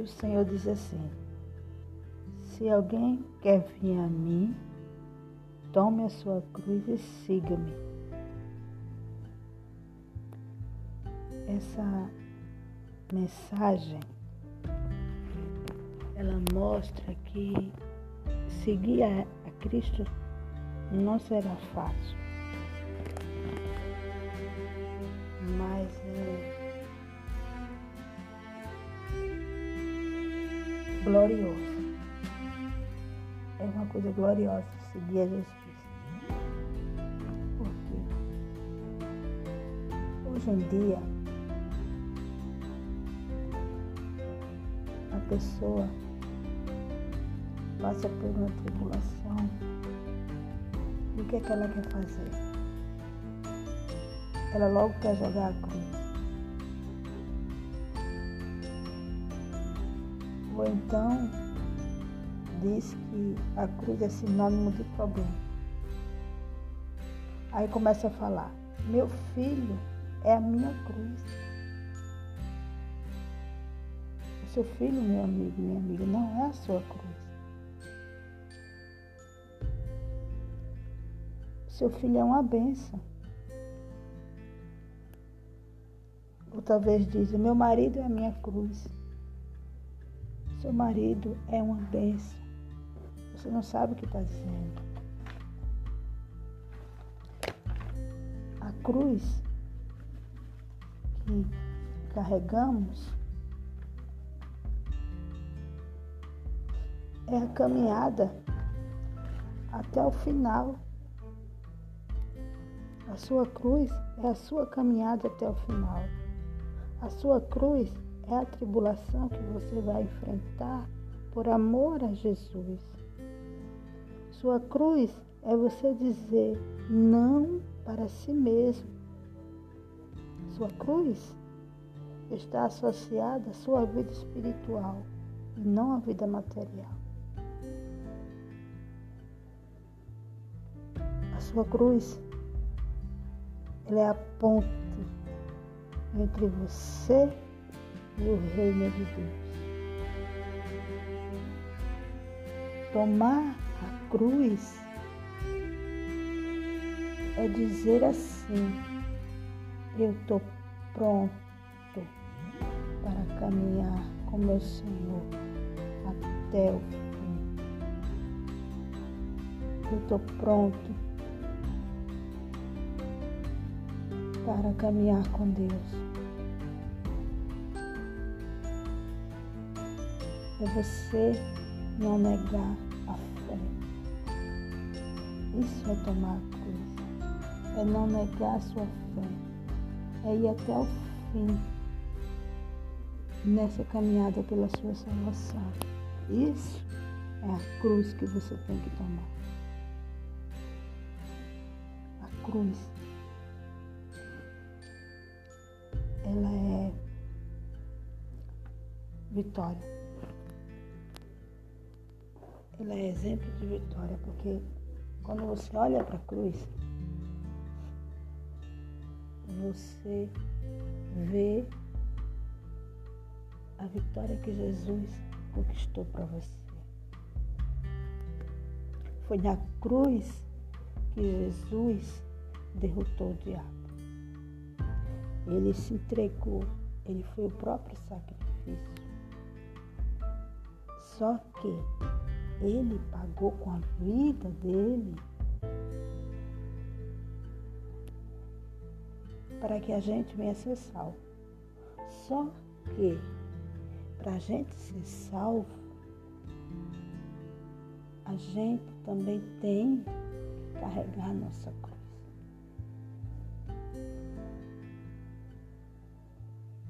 O Senhor diz assim: Se alguém quer vir a mim, tome a sua cruz e siga-me. Essa mensagem ela mostra que seguir a Cristo não será fácil. Glorioso. É uma coisa gloriosa seguir a Jesus. Porque hoje em dia a pessoa passa por uma tribulação, e o que é que ela quer fazer? Ela logo quer jogar a cruz. Ou então diz que a cruz é sinônimo de problema. Aí começa a falar, meu filho é a minha cruz. O seu filho, meu amigo, minha amiga, não é a sua cruz. Seu filho é uma benção. Ou talvez diz, meu marido é a minha cruz. Seu marido é uma benção. Você não sabe o que está dizendo. A cruz que carregamos é a caminhada até o final. A sua cruz é a sua caminhada até o final. A sua cruz é a tribulação que você vai enfrentar por amor a Jesus. Sua cruz é você dizer não para si mesmo. Sua cruz está associada à sua vida espiritual e não à vida material. A sua cruz ela é a ponte entre você e o reino de Deus. Tomar a cruz é dizer assim: eu estou pronto para caminhar com meu Senhor até o fim. Eu estou pronto para caminhar com Deus. É você não negar a fé. Isso é tomar a cruz. É não negar a sua fé. É ir até o fim nessa caminhada pela sua salvação. Isso é a cruz que você tem que tomar. A cruz ela é vitória. Ela é exemplo de vitória, porque quando você olha para a cruz, você vê a vitória que Jesus conquistou para você. Foi na cruz que Jesus derrotou o diabo. Ele se entregou, ele foi o próprio sacrifício. Só que ele pagou com a vida dele para que a gente venha ser salvo. Só que para a gente ser salvo, a gente também tem que carregar a nossa cruz.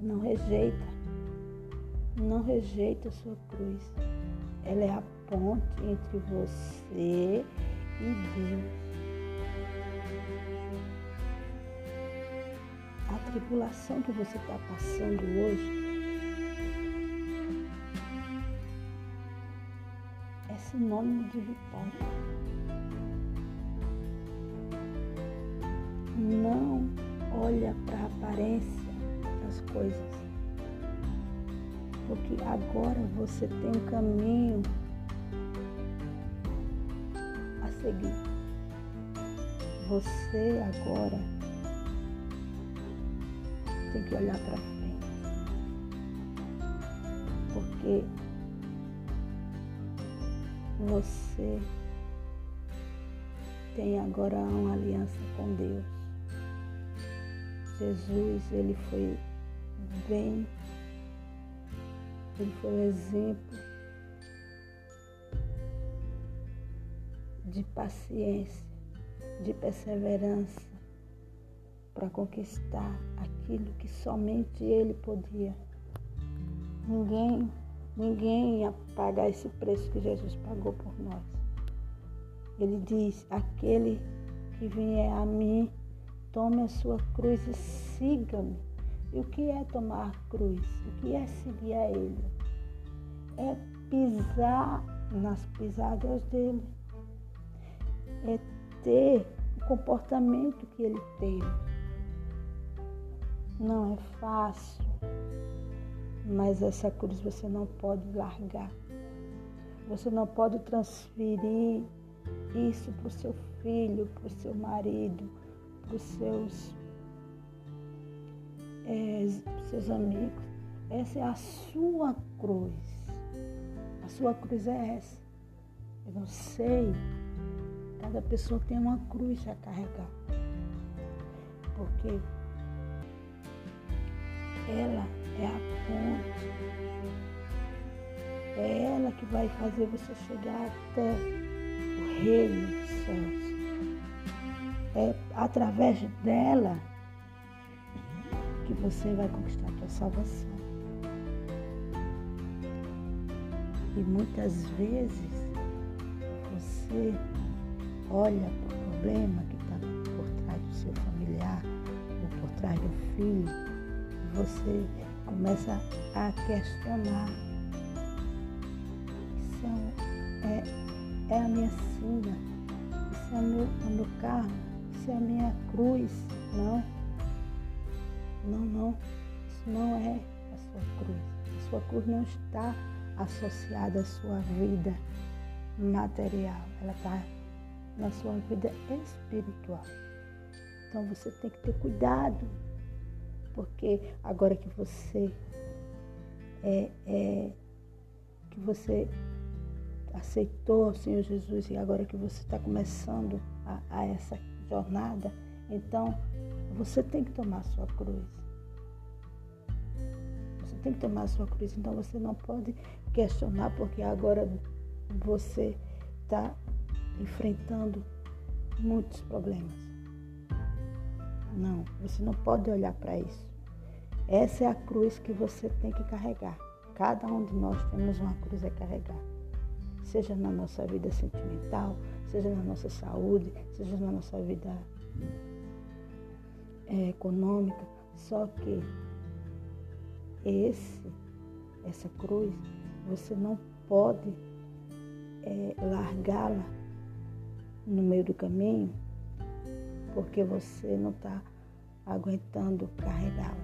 Não rejeita. Não rejeita a sua cruz. Ela é a ponte entre você e Deus. A tribulação que você está passando hoje é sinônimo de vitória. Não olha para a aparência das coisas. Porque agora você tem um caminho seguir. Você agora tem que olhar para frente. Porque você tem agora uma aliança com Deus. Jesus, ele foi bem, ele foi um exemplo de paciência, de perseverança para conquistar aquilo que somente ele podia. Ninguém, ninguém ia pagar esse preço que Jesus pagou por nós. Ele diz: aquele que vier a mim, tome a sua cruz e siga-me. E o que é tomar cruz? O que é seguir a Ele? É pisar nas pisadas dele. É ter o comportamento que ele teve. Não é fácil, mas essa cruz você não pode largar. Você não pode transferir isso para o seu filho, para o seu marido, para os seus, é, seus amigos. Essa é a sua cruz. A sua cruz é essa. Eu não sei. Cada pessoa tem uma cruz a carregar. Porque ela é a ponte. É ela que vai fazer você chegar até o reino dos céus. É através dela que você vai conquistar a sua salvação. E muitas vezes você olha para o problema que está por trás do seu familiar ou por trás do filho, você começa a questionar. Isso é, é a minha sina, isso é o meu, o meu carro, isso é a minha cruz. Não, não, não, isso não é a sua cruz. A sua cruz não está associada à sua vida material, ela está na sua vida espiritual. Então você tem que ter cuidado, porque agora que você é, é que você aceitou o Senhor Jesus e agora que você está começando a, a essa jornada, então você tem que tomar a sua cruz. Você tem que tomar a sua cruz. Então você não pode questionar porque agora você está enfrentando muitos problemas. Não, você não pode olhar para isso. Essa é a cruz que você tem que carregar. Cada um de nós temos uma cruz a carregar. Seja na nossa vida sentimental, seja na nossa saúde, seja na nossa vida é, econômica. Só que esse, essa cruz, você não pode é, largá-la no meio do caminho porque você não está aguentando carregá-la.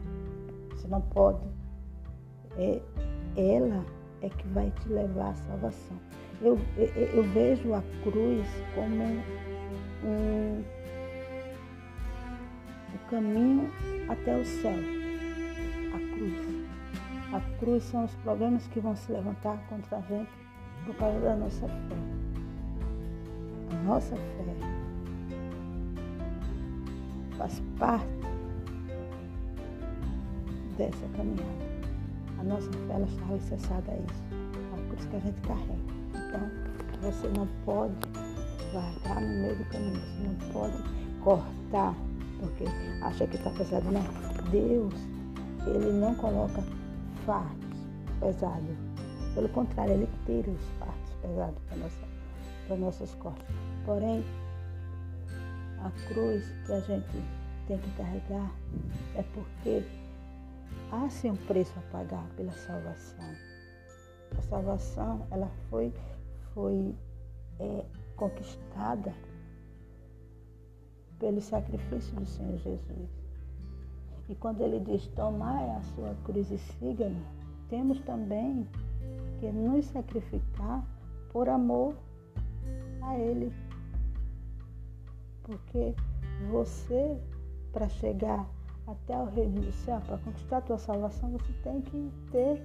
Você não pode. É, ela é que vai te levar à salvação. Eu, eu, eu vejo a cruz como um, um caminho até o céu. A cruz. A cruz são os problemas que vão se levantar contra a gente por causa da nossa fé. Nossa fé faz parte dessa caminhada. A nossa fé ela está alicerçada a isso, a cruz que a gente carrega. Então, você não pode largar no meio do caminho, você não pode cortar, porque acha que está pesado. Não, Deus, Ele não coloca fardos pesados. Pelo contrário, Ele tira os fardos pesados para nossa, para nossas costas. Porém, a cruz que a gente tem que carregar é porque há sim um preço a pagar pela salvação. A salvação ela foi, foi é, conquistada pelo sacrifício do Senhor Jesus. E quando ele diz, tomai a sua cruz e siga-me, temos também que nos sacrificar por amor a Ele. Porque você, para chegar até o reino do céu, para conquistar a tua salvação, você tem que ter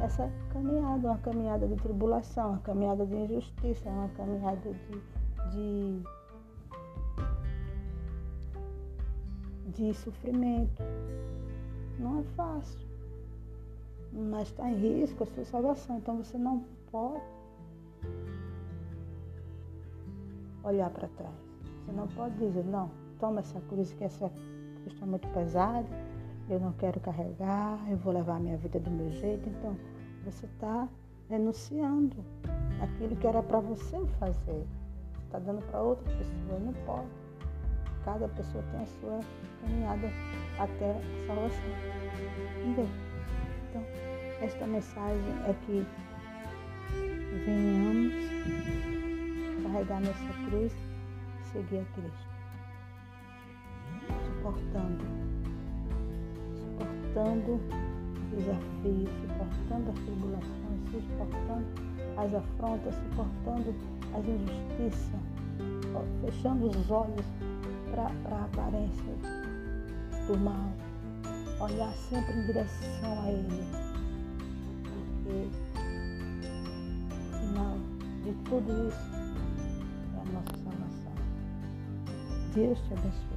essa caminhada, uma caminhada de tribulação, uma caminhada de injustiça, uma caminhada de, de, de sofrimento. Não é fácil, mas está em risco a sua salvação. Então você não pode olhar para trás. Você não pode dizer, não, toma essa cruz que essa cruz está muito pesada, eu não quero carregar, eu vou levar a minha vida do meu jeito. Então, você está renunciando aquilo que era para você fazer. Está dando para outra pessoa, não pode. Cada pessoa tem a sua caminhada até a salvação. Entendeu? Então, esta mensagem é que venhamos carregar nossa cruz e seguir a Cristo. Suportando, suportando os desafios, suportando as tribulações, suportando as afrontas, suportando as injustiças, fechando os olhos para a aparência do mal, olhar sempre em direção a Ele, porque no final de tudo isso Deus te abençoe.